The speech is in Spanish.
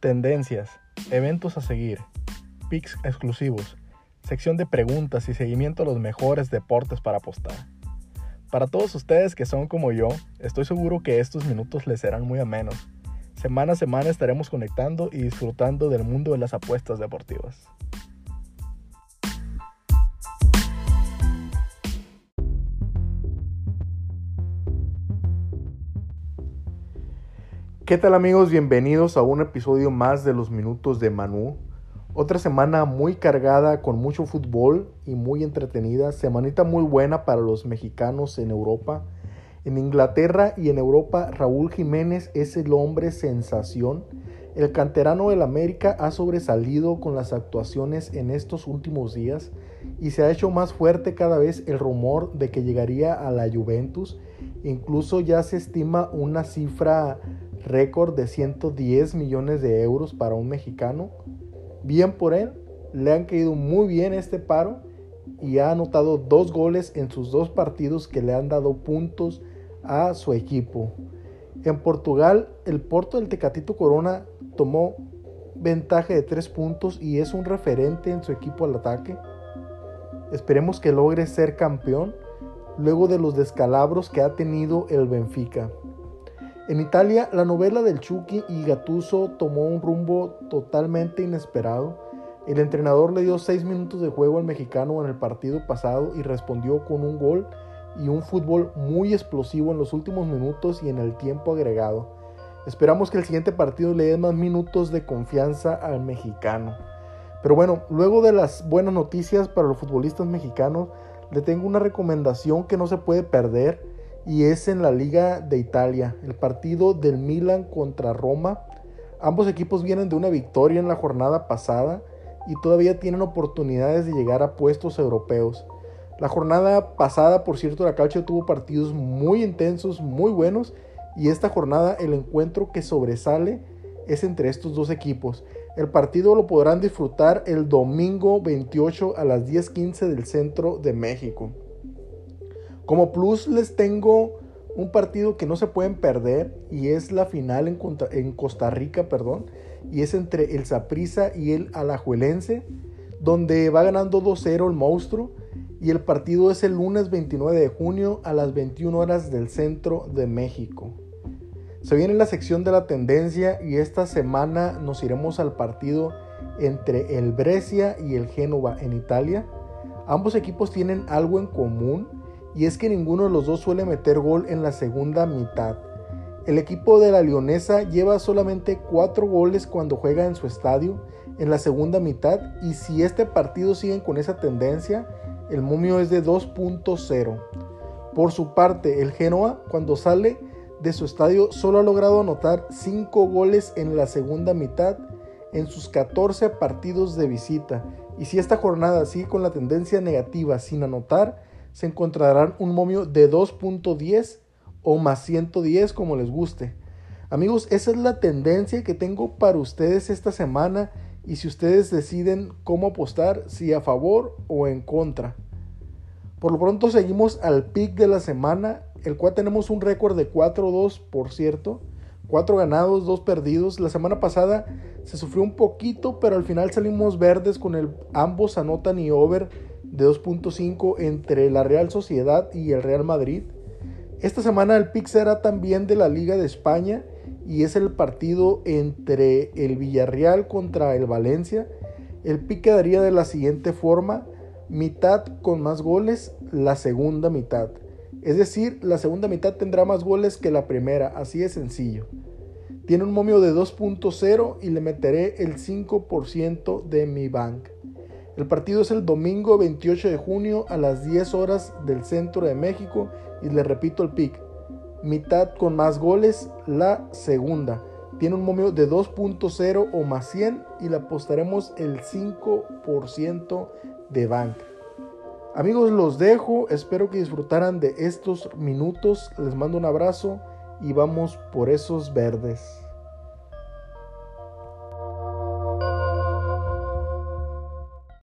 tendencias, eventos a seguir, picks exclusivos, sección de preguntas y seguimiento a los mejores deportes para apostar. Para todos ustedes que son como yo, estoy seguro que estos minutos les serán muy amenos. Semana a semana estaremos conectando y disfrutando del mundo de las apuestas deportivas. ¿Qué tal amigos? Bienvenidos a un episodio más de los minutos de Manu. Otra semana muy cargada con mucho fútbol y muy entretenida. Semanita muy buena para los mexicanos en Europa. En Inglaterra y en Europa, Raúl Jiménez es el hombre sensación. El canterano del América ha sobresalido con las actuaciones en estos últimos días y se ha hecho más fuerte cada vez el rumor de que llegaría a la Juventus. Incluso ya se estima una cifra récord de 110 millones de euros para un mexicano. Bien por él, le han caído muy bien este paro y ha anotado dos goles en sus dos partidos que le han dado puntos a su equipo. En Portugal, el Porto del Tecatito Corona tomó ventaja de tres puntos y es un referente en su equipo al ataque. Esperemos que logre ser campeón luego de los descalabros que ha tenido el Benfica. En Italia, la novela del Chucky y Gattuso tomó un rumbo totalmente inesperado. El entrenador le dio seis minutos de juego al mexicano en el partido pasado y respondió con un gol y un fútbol muy explosivo en los últimos minutos y en el tiempo agregado. Esperamos que el siguiente partido le dé más minutos de confianza al mexicano. Pero bueno, luego de las buenas noticias para los futbolistas mexicanos, le tengo una recomendación que no se puede perder y es en la Liga de Italia, el partido del Milan contra Roma. Ambos equipos vienen de una victoria en la jornada pasada y todavía tienen oportunidades de llegar a puestos europeos. La jornada pasada, por cierto, la Calcio tuvo partidos muy intensos, muy buenos, y esta jornada el encuentro que sobresale es entre estos dos equipos. El partido lo podrán disfrutar el domingo 28 a las 10:15 del centro de México. Como plus les tengo un partido que no se pueden perder y es la final en, Costa Rica, perdón, y es entre el Saprissa y el Alajuelense, donde va ganando 2-0 el monstruo y el partido es el lunes 29 de junio a las 21 horas del centro de México. Se viene la sección de la tendencia y esta semana nos iremos al partido entre el Brescia y el Génova en Italia. Ambos equipos tienen algo en común y es que ninguno de los dos suele meter gol en la segunda mitad. El equipo de la Leonesa lleva solamente 4 goles cuando juega en su estadio en la segunda mitad y si este partido sigue con esa tendencia, el momio es de 2.0. Por su parte, el Genoa cuando sale de su estadio solo ha logrado anotar 5 goles en la segunda mitad en sus 14 partidos de visita. Y si esta jornada sigue con la tendencia negativa sin anotar, se encontrarán un momio de 2.10 o más 110 como les guste. Amigos, esa es la tendencia que tengo para ustedes esta semana y si ustedes deciden cómo apostar, si a favor o en contra. Por lo pronto seguimos al pick de la semana, el cual tenemos un récord de 4-2, por cierto. 4 ganados, 2 perdidos. La semana pasada se sufrió un poquito, pero al final salimos verdes con el ambos anotan y over de 2.5 entre la Real Sociedad y el Real Madrid. Esta semana el pick será también de la Liga de España y es el partido entre el Villarreal contra el Valencia. El pick quedaría de la siguiente forma, mitad con más goles, la segunda mitad. Es decir, la segunda mitad tendrá más goles que la primera, así de sencillo. Tiene un momio de 2.0 y le meteré el 5% de mi bank. El partido es el domingo 28 de junio a las 10 horas del centro de México y le repito el pick. Mitad con más goles, la segunda. Tiene un momio de 2.0 o más 100 y le apostaremos el 5% de bank. Amigos, los dejo. Espero que disfrutaran de estos minutos. Les mando un abrazo y vamos por esos verdes.